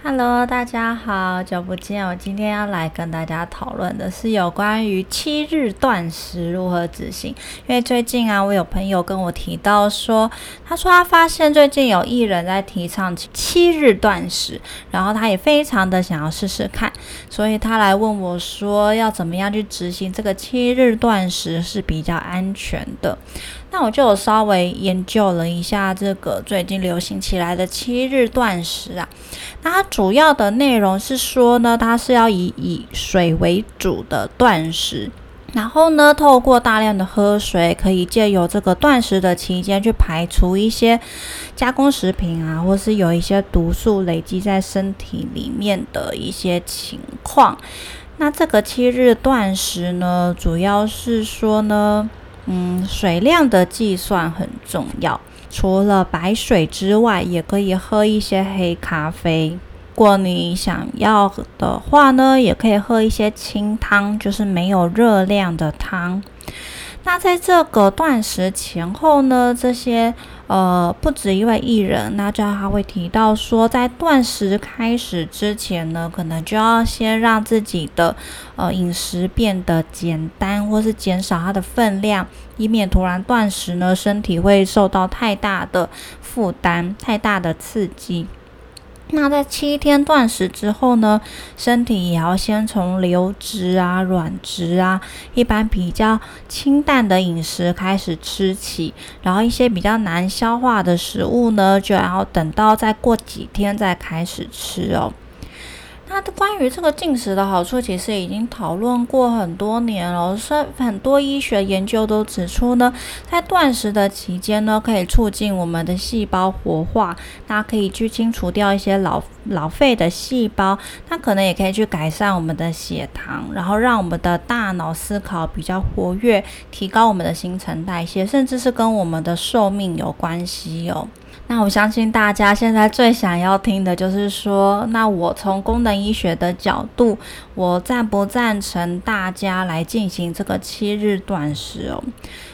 Hello，大家好，久不见。我今天要来跟大家讨论的是有关于七日断食如何执行。因为最近啊，我有朋友跟我提到说，他说他发现最近有艺人在提倡七日断食，然后他也非常的想要试试看，所以他来问我说，要怎么样去执行这个七日断食是比较安全的。那我就稍微研究了一下这个最近流行起来的七日断食啊，那它主要的内容是说呢，它是要以以水为主的断食，然后呢，透过大量的喝水，可以借由这个断食的期间去排除一些加工食品啊，或是有一些毒素累积在身体里面的一些情况。那这个七日断食呢，主要是说呢。嗯，水量的计算很重要。除了白水之外，也可以喝一些黑咖啡。如果你想要的话呢，也可以喝一些清汤，就是没有热量的汤。那在这个断食前后呢，这些呃不止一位艺人，那这样他会提到说，在断食开始之前呢，可能就要先让自己的呃饮食变得简单，或是减少它的分量，以免突然断食呢，身体会受到太大的负担、太大的刺激。那在七天断食之后呢，身体也要先从流质啊、软质啊，一般比较清淡的饮食开始吃起，然后一些比较难消化的食物呢，就要等到再过几天再开始吃哦。那关于这个进食的好处，其实已经讨论过很多年了。是很多医学研究都指出呢，在断食的期间呢，可以促进我们的细胞活化，那可以去清除掉一些老老废的细胞，那可能也可以去改善我们的血糖，然后让我们的大脑思考比较活跃，提高我们的新陈代谢，甚至是跟我们的寿命有关系哦。那我相信大家现在最想要听的就是说，那我从功能医学的角度，我赞不赞成大家来进行这个七日断食哦？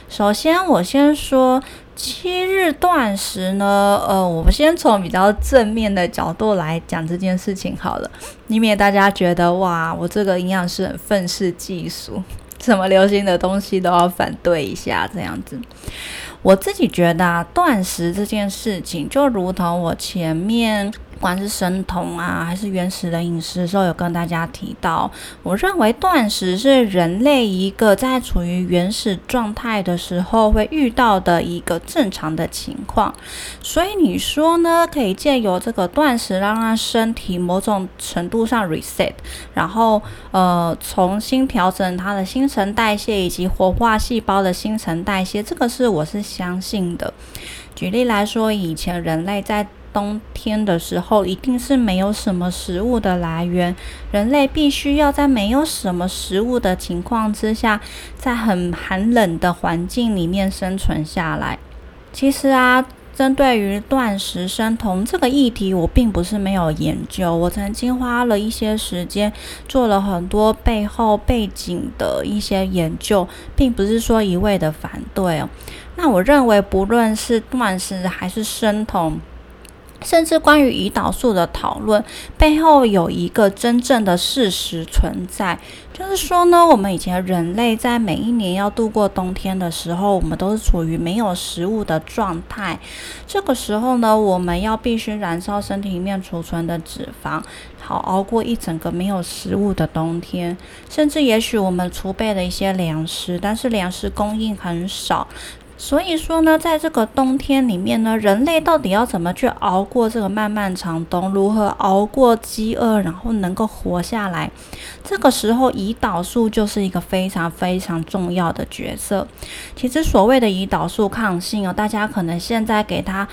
首先，我先说七日断食呢，呃，我们先从比较正面的角度来讲这件事情好了，以免大家觉得哇，我这个营养师很愤世嫉俗，什么流行的东西都要反对一下这样子。我自己觉得啊，断食这件事情，就如同我前面。不管是生酮啊，还是原始的饮食的时候，有跟大家提到，我认为断食是人类一个在处于原始状态的时候会遇到的一个正常的情况。所以你说呢？可以借由这个断食，让让身体某种程度上 reset，然后呃重新调整它的新陈代谢以及活化细胞的新陈代谢。这个是我是相信的。举例来说，以前人类在冬天的时候，一定是没有什么食物的来源，人类必须要在没有什么食物的情况之下，在很寒冷的环境里面生存下来。其实啊，针对于断食生酮这个议题，我并不是没有研究，我曾经花了一些时间做了很多背后背景的一些研究，并不是说一味的反对哦。那我认为，不论是断食还是生酮，甚至关于胰岛素的讨论，背后有一个真正的事实存在，就是说呢，我们以前人类在每一年要度过冬天的时候，我们都是处于没有食物的状态。这个时候呢，我们要必须燃烧身体里面储存的脂肪，好熬过一整个没有食物的冬天。甚至也许我们储备了一些粮食，但是粮食供应很少。所以说呢，在这个冬天里面呢，人类到底要怎么去熬过这个漫漫长冬？如何熬过饥饿，然后能够活下来？这个时候，胰岛素就是一个非常非常重要的角色。其实，所谓的胰岛素抗性哦，大家可能现在给他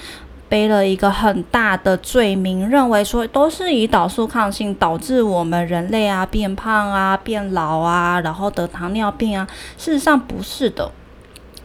背了一个很大的罪名，认为说都是胰岛素抗性导致我们人类啊变胖啊、变老啊，然后得糖尿病啊。事实上不是的。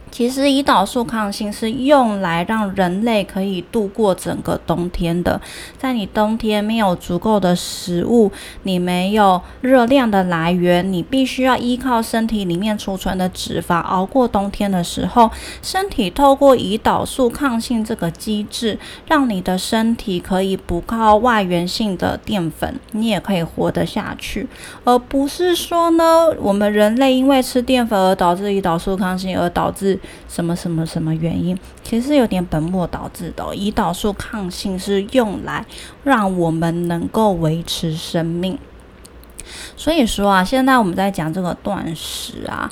其实胰岛素抗性是用来让人类可以度过整个冬天的。在你冬天没有足够的食物，你没有热量的来源，你必须要依靠身体里面储存的脂肪熬过冬天的时候，身体透过胰岛素抗性这个机制，让你的身体可以不靠外源性的淀粉，你也可以活得下去，而不是说呢，我们人类因为吃淀粉而导致胰岛素抗性，而导致什么什么什么原因，其实有点本末倒置的。胰岛素抗性是用来让我们能够维持生命，所以说啊，现在我们在讲这个断食啊。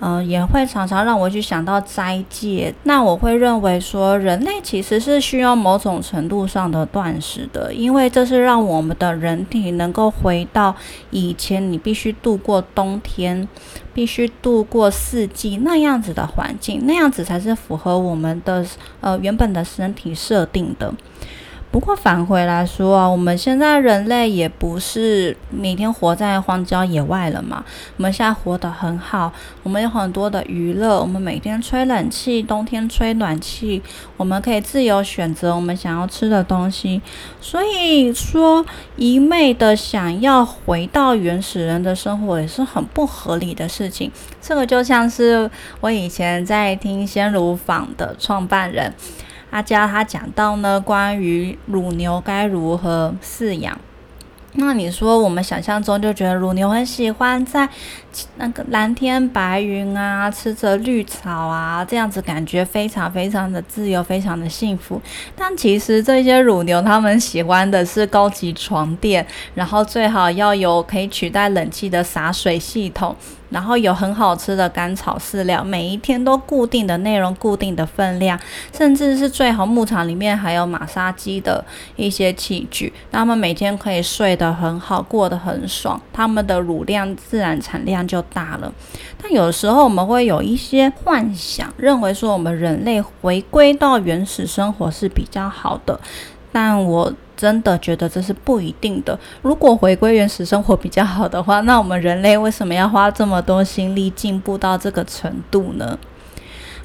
嗯，也会常常让我去想到斋戒。那我会认为说，人类其实是需要某种程度上的断食的，因为这是让我们的人体能够回到以前你必须度过冬天、必须度过四季那样子的环境，那样子才是符合我们的呃原本的身体设定的。不过返回来说啊，我们现在人类也不是每天活在荒郊野外了嘛。我们现在活得很好，我们有很多的娱乐，我们每天吹冷气，冬天吹暖气，我们可以自由选择我们想要吃的东西。所以说，一昧的想要回到原始人的生活，也是很不合理的事情。这个就像是我以前在听鲜乳坊的创办人。阿佳他讲到呢，关于乳牛该如何饲养。那你说，我们想象中就觉得乳牛很喜欢在那个蓝天白云啊，吃着绿草啊，这样子感觉非常非常的自由，非常的幸福。但其实这些乳牛它们喜欢的是高级床垫，然后最好要有可以取代冷气的洒水系统。然后有很好吃的甘草饲料，每一天都固定的内容、固定的分量，甚至是最好牧场里面还有马杀鸡的一些器具，他们每天可以睡得很好，过得很爽，他们的乳量自然产量就大了。但有时候我们会有一些幻想，认为说我们人类回归到原始生活是比较好的，但我。真的觉得这是不一定的。如果回归原始生活比较好的话，那我们人类为什么要花这么多心力进步到这个程度呢？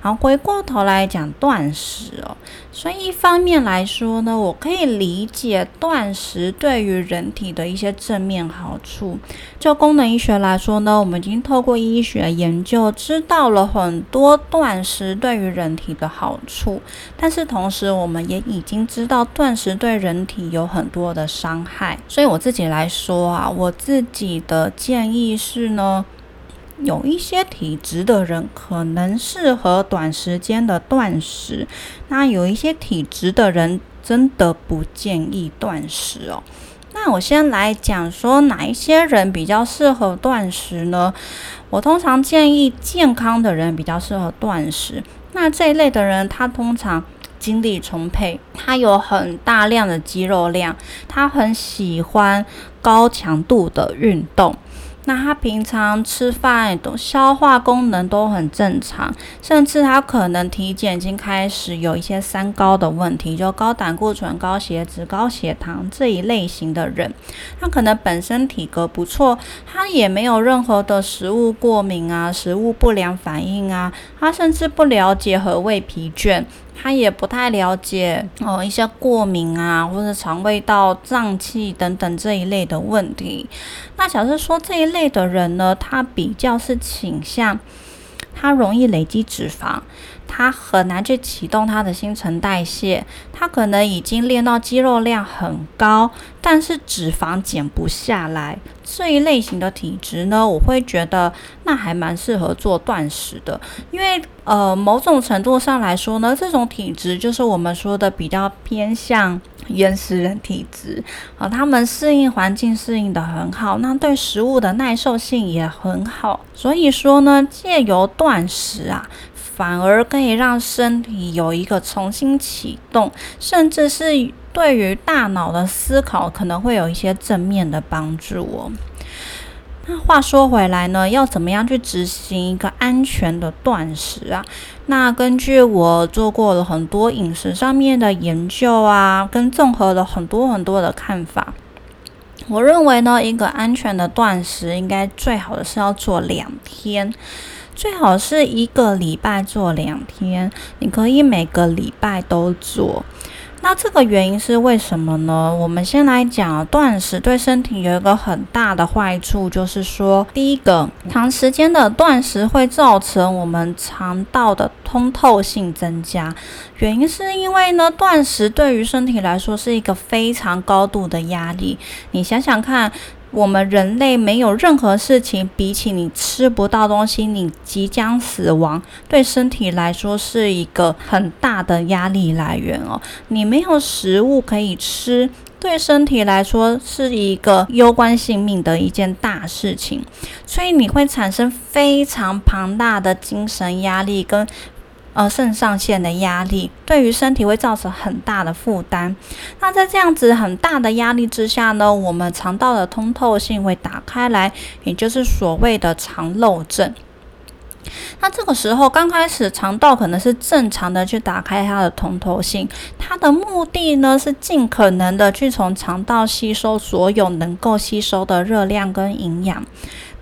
好，回过头来讲断食哦，所以一方面来说呢，我可以理解断食对于人体的一些正面好处。就功能医学来说呢，我们已经透过医学研究知道了很多断食对于人体的好处，但是同时我们也已经知道断食对人体有很多的伤害。所以我自己来说啊，我自己的建议是呢。有一些体质的人可能适合短时间的断食，那有一些体质的人真的不建议断食哦。那我先来讲说哪一些人比较适合断食呢？我通常建议健康的人比较适合断食。那这一类的人，他通常精力充沛，他有很大量的肌肉量，他很喜欢高强度的运动。那他平常吃饭都消化功能都很正常，甚至他可能体检已经开始有一些三高的问题，就高胆固醇、高血脂、高血糖这一类型的人，他可能本身体格不错，他也没有任何的食物过敏啊、食物不良反应啊，他甚至不了解何谓疲倦。他也不太了解哦，一些过敏啊，或者肠胃道胀气等等这一类的问题。那小师说这一类的人呢，他比较是倾向，他容易累积脂肪。他很难去启动他的新陈代谢，他可能已经练到肌肉量很高，但是脂肪减不下来。这一类型的体质呢，我会觉得那还蛮适合做断食的，因为呃，某种程度上来说呢，这种体质就是我们说的比较偏向原始人体质啊，他们适应环境适应的很好，那对食物的耐受性也很好，所以说呢，借由断食啊。反而可以让身体有一个重新启动，甚至是对于大脑的思考可能会有一些正面的帮助哦。那话说回来呢，要怎么样去执行一个安全的断食啊？那根据我做过了很多饮食上面的研究啊，跟综合了很多很多的看法，我认为呢，一个安全的断食应该最好的是要做两天。最好是一个礼拜做两天，你可以每个礼拜都做。那这个原因是为什么呢？我们先来讲断食对身体有一个很大的坏处，就是说，第一个，长时间的断食会造成我们肠道的通透性增加。原因是因为呢，断食对于身体来说是一个非常高度的压力。你想想看。我们人类没有任何事情，比起你吃不到东西，你即将死亡，对身体来说是一个很大的压力来源哦。你没有食物可以吃，对身体来说是一个攸关性命的一件大事情，所以你会产生非常庞大的精神压力跟。呃，肾上腺的压力对于身体会造成很大的负担。那在这样子很大的压力之下呢，我们肠道的通透性会打开来，也就是所谓的肠漏症。那这个时候刚开始肠道可能是正常的去打开它的通透性，它的目的呢是尽可能的去从肠道吸收所有能够吸收的热量跟营养。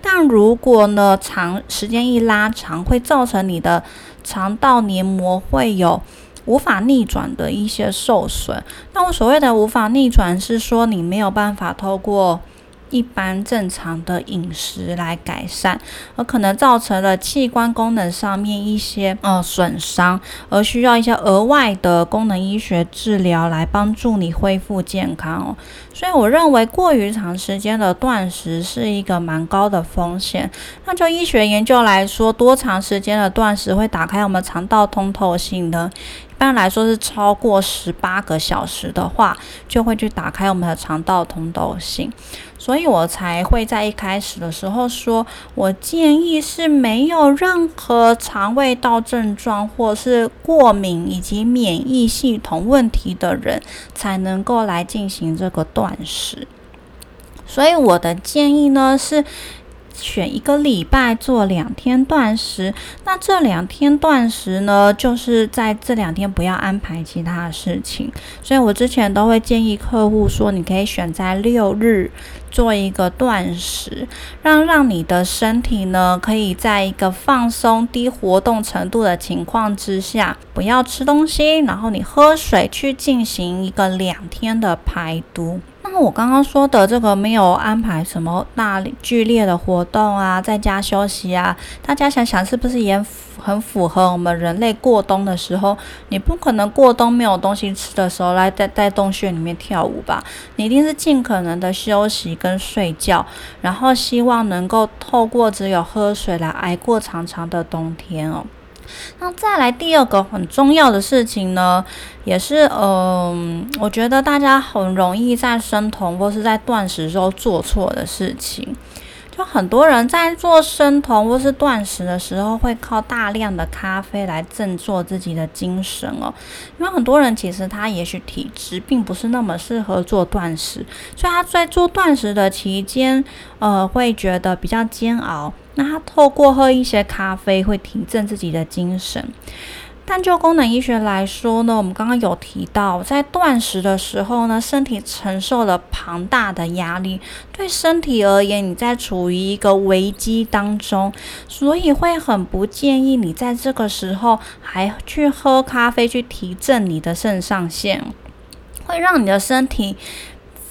但如果呢长时间一拉长，会造成你的肠道黏膜会有无法逆转的一些受损。那我所谓的无法逆转，是说你没有办法透过。一般正常的饮食来改善，而可能造成了器官功能上面一些呃损伤，而需要一些额外的功能医学治疗来帮助你恢复健康哦。所以我认为过于长时间的断食是一个蛮高的风险。那就医学研究来说，多长时间的断食会打开我们肠道通透性呢？一般来说是超过十八个小时的话，就会去打开我们的肠道通透性，所以我才会在一开始的时候说，我建议是没有任何肠胃道症状或是过敏以及免疫系统问题的人才能够来进行这个断食。所以我的建议呢是。选一个礼拜做两天断食，那这两天断食呢，就是在这两天不要安排其他的事情。所以我之前都会建议客户说，你可以选在六日做一个断食，让让你的身体呢，可以在一个放松、低活动程度的情况之下，不要吃东西，然后你喝水去进行一个两天的排毒。我刚刚说的这个没有安排什么大剧烈的活动啊，在家休息啊，大家想想是不是也很符合我们人类过冬的时候？你不可能过冬没有东西吃的时候来在在洞穴里面跳舞吧？你一定是尽可能的休息跟睡觉，然后希望能够透过只有喝水来挨过长长的冬天哦。那再来第二个很重要的事情呢，也是嗯，我觉得大家很容易在生酮或是在断食时候做错的事情。就很多人在做生酮或是断食的时候，会靠大量的咖啡来振作自己的精神哦。因为很多人其实他也许体质并不是那么适合做断食，所以他在做断食的期间，呃，会觉得比较煎熬。那他透过喝一些咖啡，会提振自己的精神。但就功能医学来说呢，我们刚刚有提到，在断食的时候呢，身体承受了庞大的压力，对身体而言，你在处于一个危机当中，所以会很不建议你在这个时候还去喝咖啡去提振你的肾上腺，会让你的身体。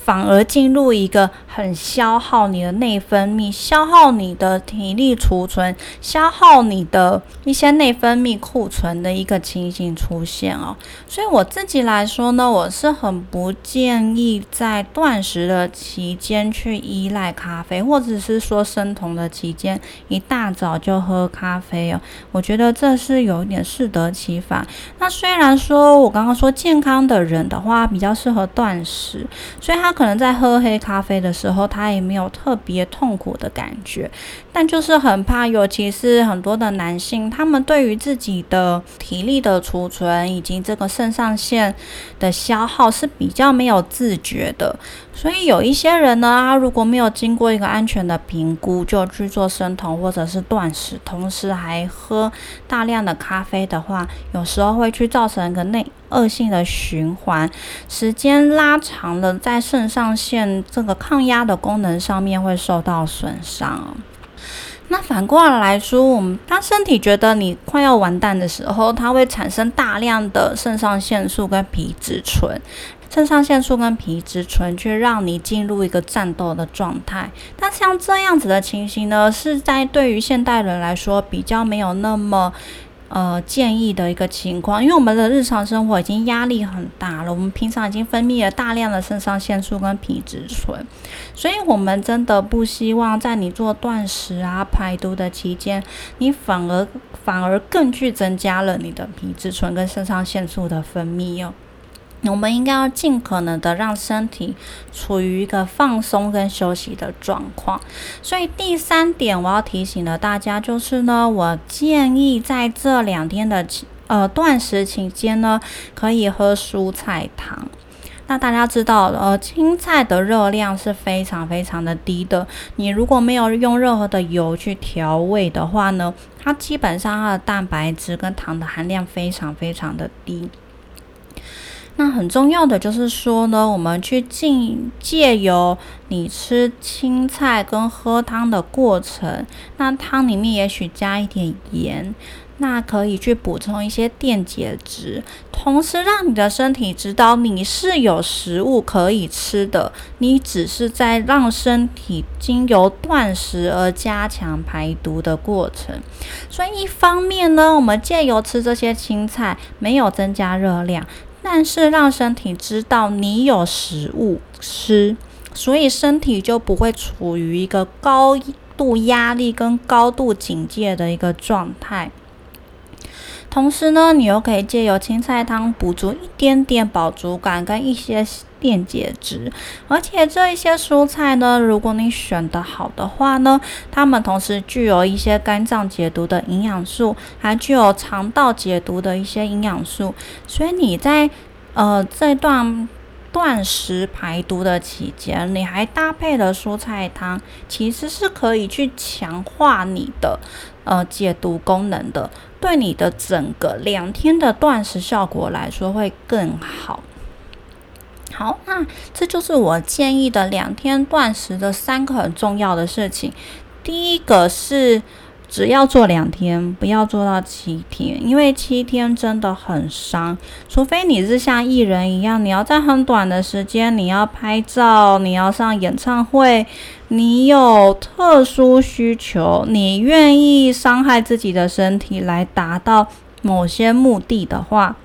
反而进入一个很消耗你的内分泌、消耗你的体力储存、消耗你的一些内分泌库存的一个情形出现哦。所以我自己来说呢，我是很不建议在断食的期间去依赖咖啡，或者是说生酮的期间一大早就喝咖啡哦。我觉得这是有一点适得其反。那虽然说我刚刚说健康的人的话比较适合断食，所以他。可能在喝黑咖啡的时候，他也没有特别痛苦的感觉，但就是很怕，尤其是很多的男性，他们对于自己的体力的储存以及这个肾上腺的消耗是比较没有自觉的。所以有一些人呢，他如果没有经过一个安全的评估，就去做生酮或者是断食，同时还喝大量的咖啡的话，有时候会去造成一个内恶性的循环，时间拉长了，在肾上腺这个抗压的功能上面会受到损伤。那反过来说，我们当身体觉得你快要完蛋的时候，它会产生大量的肾上腺素跟皮质醇。肾上腺素跟皮质醇去让你进入一个战斗的状态。但像这样子的情形呢，是在对于现代人来说比较没有那么。呃，建议的一个情况，因为我们的日常生活已经压力很大了，我们平常已经分泌了大量的肾上腺素跟皮质醇，所以我们真的不希望在你做断食啊、排毒的期间，你反而反而更去增加了你的皮质醇跟肾上腺素的分泌哦。我们应该要尽可能的让身体处于一个放松跟休息的状况。所以第三点，我要提醒的大家就是呢，我建议在这两天的呃断食期间呢，可以喝蔬菜汤。那大家知道，呃，青菜的热量是非常非常的低的。你如果没有用任何的油去调味的话呢，它基本上它的蛋白质跟糖的含量非常非常的低。那很重要的就是说呢，我们去进借由你吃青菜跟喝汤的过程，那汤里面也许加一点盐，那可以去补充一些电解质，同时让你的身体知道你是有食物可以吃的，你只是在让身体经由断食而加强排毒的过程。所以一方面呢，我们借由吃这些青菜，没有增加热量。但是让身体知道你有食物吃，所以身体就不会处于一个高度压力跟高度警戒的一个状态。同时呢，你又可以借由青菜汤补足一点点饱足感跟一些电解质，而且这一些蔬菜呢，如果你选的好的话呢，它们同时具有一些肝脏解毒的营养素，还具有肠道解毒的一些营养素，所以你在呃这段断食排毒的期间，你还搭配了蔬菜汤，其实是可以去强化你的呃解毒功能的。对你的整个两天的断食效果来说会更好。好，那这就是我建议的两天断食的三个很重要的事情。第一个是。只要做两天，不要做到七天，因为七天真的很伤。除非你是像艺人一样，你要在很短的时间，你要拍照，你要上演唱会，你有特殊需求，你愿意伤害自己的身体来达到某些目的的话。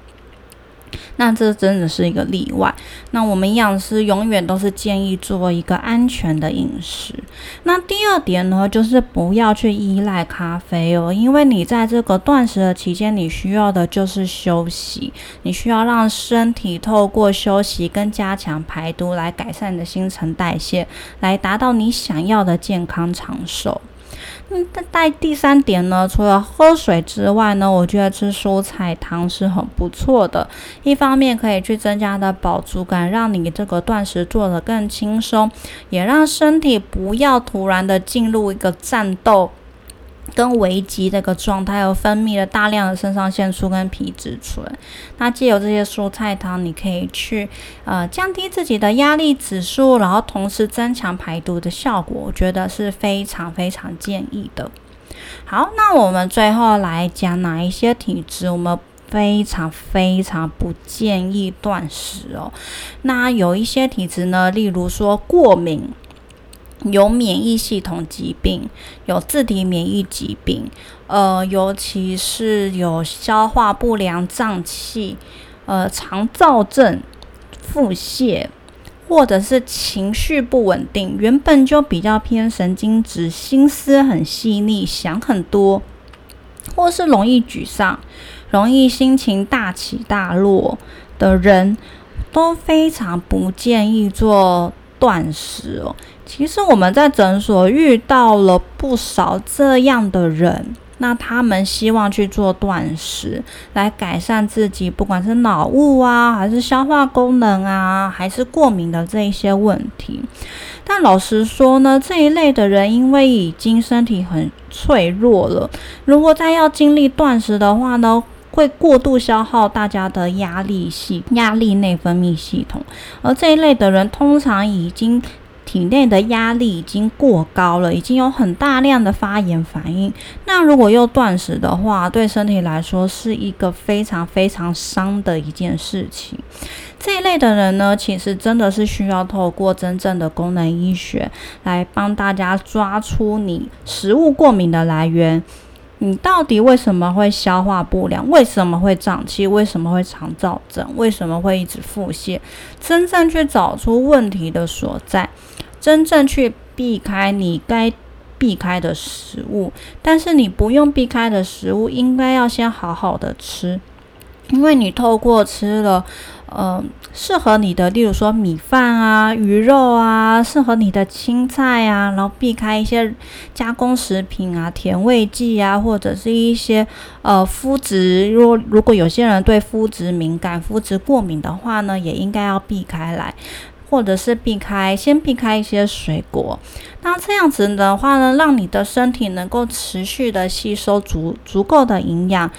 那这真的是一个例外。那我们营养师永远都是建议做一个安全的饮食。那第二点呢，就是不要去依赖咖啡哦，因为你在这个断食的期间，你需要的就是休息，你需要让身体透过休息跟加强排毒来改善你的新陈代谢，来达到你想要的健康长寿。嗯，在第三点呢，除了喝水之外呢，我觉得吃蔬菜汤是很不错的。一方面可以去增加的饱足感，让你这个断食做得更轻松，也让身体不要突然的进入一个战斗。跟危机这个状态，有分泌了大量的肾上腺素跟皮质醇。那借由这些蔬菜汤，你可以去呃降低自己的压力指数，然后同时增强排毒的效果，我觉得是非常非常建议的。好，那我们最后来讲哪一些体质我们非常非常不建议断食哦。那有一些体质呢，例如说过敏。有免疫系统疾病，有自体免疫疾病，呃，尤其是有消化不良、胀气、呃，肠燥症、腹泻，或者是情绪不稳定，原本就比较偏神经质，心思很细腻，想很多，或是容易沮丧、容易心情大起大落的人，都非常不建议做断食哦。其实我们在诊所遇到了不少这样的人，那他们希望去做断食来改善自己，不管是脑雾啊，还是消化功能啊，还是过敏的这一些问题。但老实说呢，这一类的人因为已经身体很脆弱了，如果再要经历断食的话呢，会过度消耗大家的压力系、压力内分泌系统，而这一类的人通常已经。体内的压力已经过高了，已经有很大量的发炎反应。那如果又断食的话，对身体来说是一个非常非常伤的一件事情。这一类的人呢，其实真的是需要透过真正的功能医学来帮大家抓出你食物过敏的来源。你到底为什么会消化不良？为什么会胀气？为什么会肠燥症？为什么会一直腹泻？真正去找出问题的所在，真正去避开你该避开的食物。但是你不用避开的食物，应该要先好好的吃，因为你透过吃了。嗯，适合你的，例如说米饭啊、鱼肉啊，适合你的青菜啊，然后避开一些加工食品啊、甜味剂啊，或者是一些呃麸质。如果如果有些人对麸质敏感、麸质过敏的话呢，也应该要避开来，或者是避开先避开一些水果。那这样子的话呢，让你的身体能够持续的吸收足足够的营养。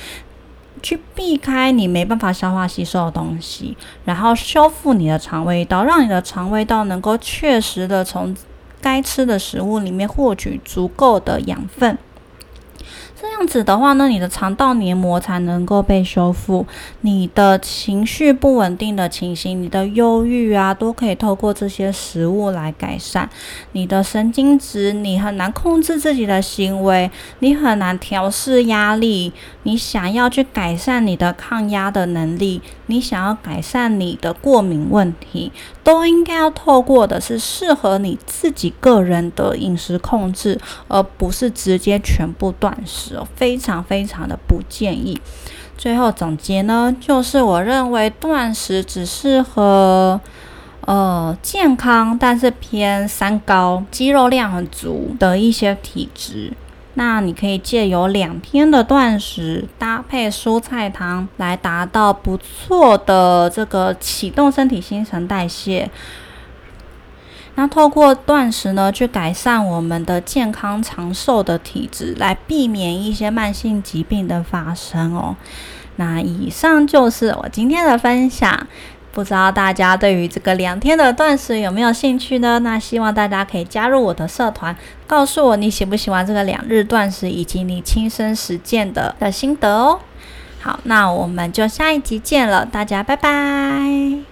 去避开你没办法消化吸收的东西，然后修复你的肠胃道，让你的肠胃道能够确实的从该吃的食物里面获取足够的养分。这样子的话呢，你的肠道黏膜才能够被修复，你的情绪不稳定的情形，你的忧郁啊，都可以透过这些食物来改善。你的神经质，你很难控制自己的行为，你很难调试压力，你想要去改善你的抗压的能力，你想要改善你的过敏问题，都应该要透过的是适合你自己个人的饮食控制，而不是直接全部断。食。非常非常的不建议。最后总结呢，就是我认为断食只适合呃健康，但是偏三高、肌肉量很足的一些体质。那你可以借由两天的断食，搭配蔬菜汤，来达到不错的这个启动身体新陈代谢。那透过断食呢，去改善我们的健康长寿的体质，来避免一些慢性疾病的发生哦。那以上就是我今天的分享，不知道大家对于这个两天的断食有没有兴趣呢？那希望大家可以加入我的社团，告诉我你喜不喜欢这个两日断食，以及你亲身实践的的心得哦。好，那我们就下一集见了，大家拜拜。